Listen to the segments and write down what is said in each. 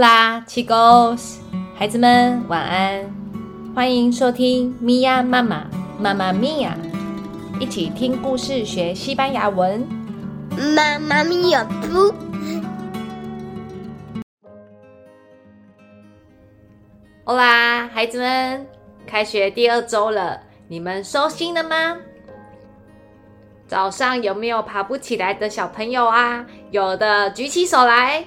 Hola, chicos，孩子们晚安，欢迎收听咪呀妈妈妈妈咪呀，一起听故事学西班牙文。妈妈咪呀不，Hola，孩子们，开学第二周了，你们收心了吗？早上有没有爬不起来的小朋友啊？有的举起手来。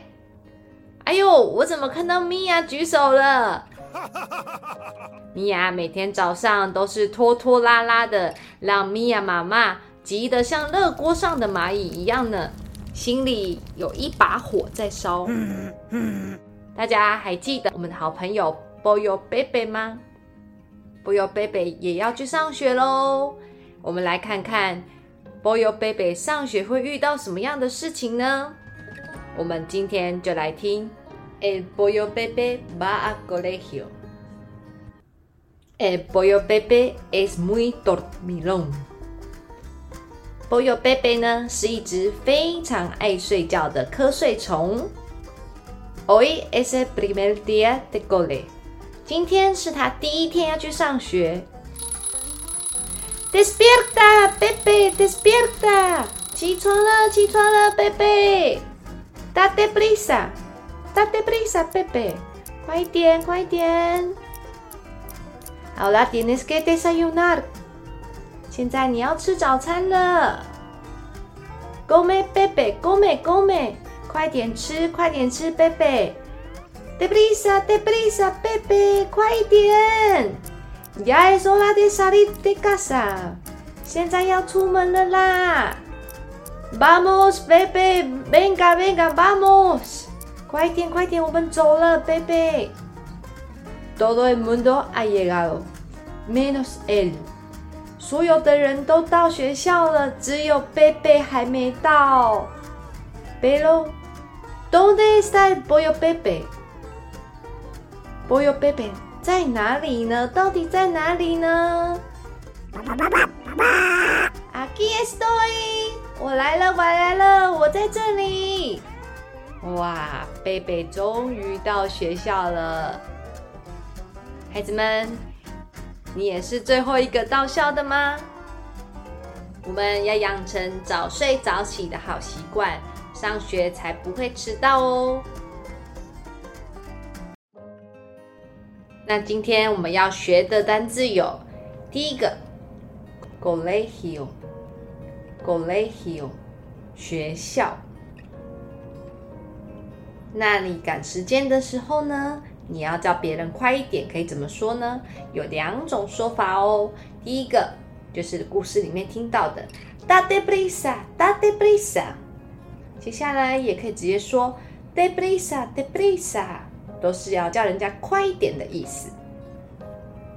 哎呦，我怎么看到米娅举手了？米娅每天早上都是拖拖拉拉的，让米娅妈妈急得像热锅上的蚂蚁一样呢，心里有一把火在烧。大家还记得我们的好朋友波尤贝贝吗？波尤贝贝也要去上学喽。我们来看看波尤贝贝上学会遇到什么样的事情呢？我们今天就来听，El pollo bebé va a colegio。El pollo bebé es muy dormilón。pollo bebé 呢是一只非常爱睡觉的瞌睡虫。Hoy es el primer día de cole。今天是他第一天要去上学。Despierta, bebé, despierta。起床了，起床了，bebé。Date prisa, date prisa, Pepe，快点，快点。好了，tienes que desayunar。现在你要吃早餐了。Come, Pepe, come, come，快点吃，快点吃，Pepe。De prisa, de prisa, Pepe，快点。Ya es hora de salir de casa。现在要出门了啦。Vamos, Pepe, venga, venga, vamos. 快点，快点，我们走了，Pepe. Todo el mundo ha llegado, menos él. 所有的人都到学校了，只有 Pepe 还没到。Pero, ¿dónde está el pollo Pepe? Pollo Pepe 在哪里呢？到底在哪里呢？Aquí estoy. 我来了，我来了，我在这里。哇，贝贝终于到学校了。孩子们，你也是最后一个到校的吗？我们要养成早睡早起的好习惯，上学才不会迟到哦。那今天我们要学的单字有第一个，colegio。Colegio，学校。那你赶时间的时候呢？你要叫别人快一点，可以怎么说呢？有两种说法哦。第一个就是故事里面听到的 “date prisa”，“date brisa”。接下来也可以直接说 “de brisa, de brisa”，都是要叫人家快一点的意思。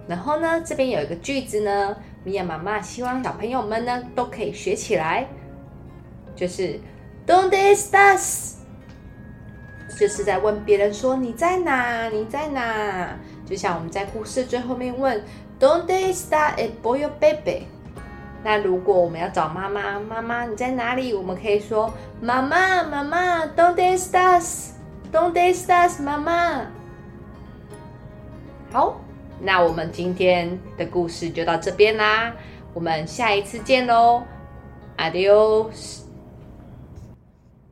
然后呢，这边有一个句子呢。米娅妈妈希望小朋友们呢都可以学起来，就是 "Donde estás"，就是在问别人说你在哪？你在哪？就像我们在故事最后面问 "Donde está el pollo baby？。那如果我们要找妈妈，妈妈你在哪里？我们可以说妈妈，妈妈，Donde estás？Donde estás，妈妈？好。那我们今天的故事就到这边啦，我们下一次见喽，Adios。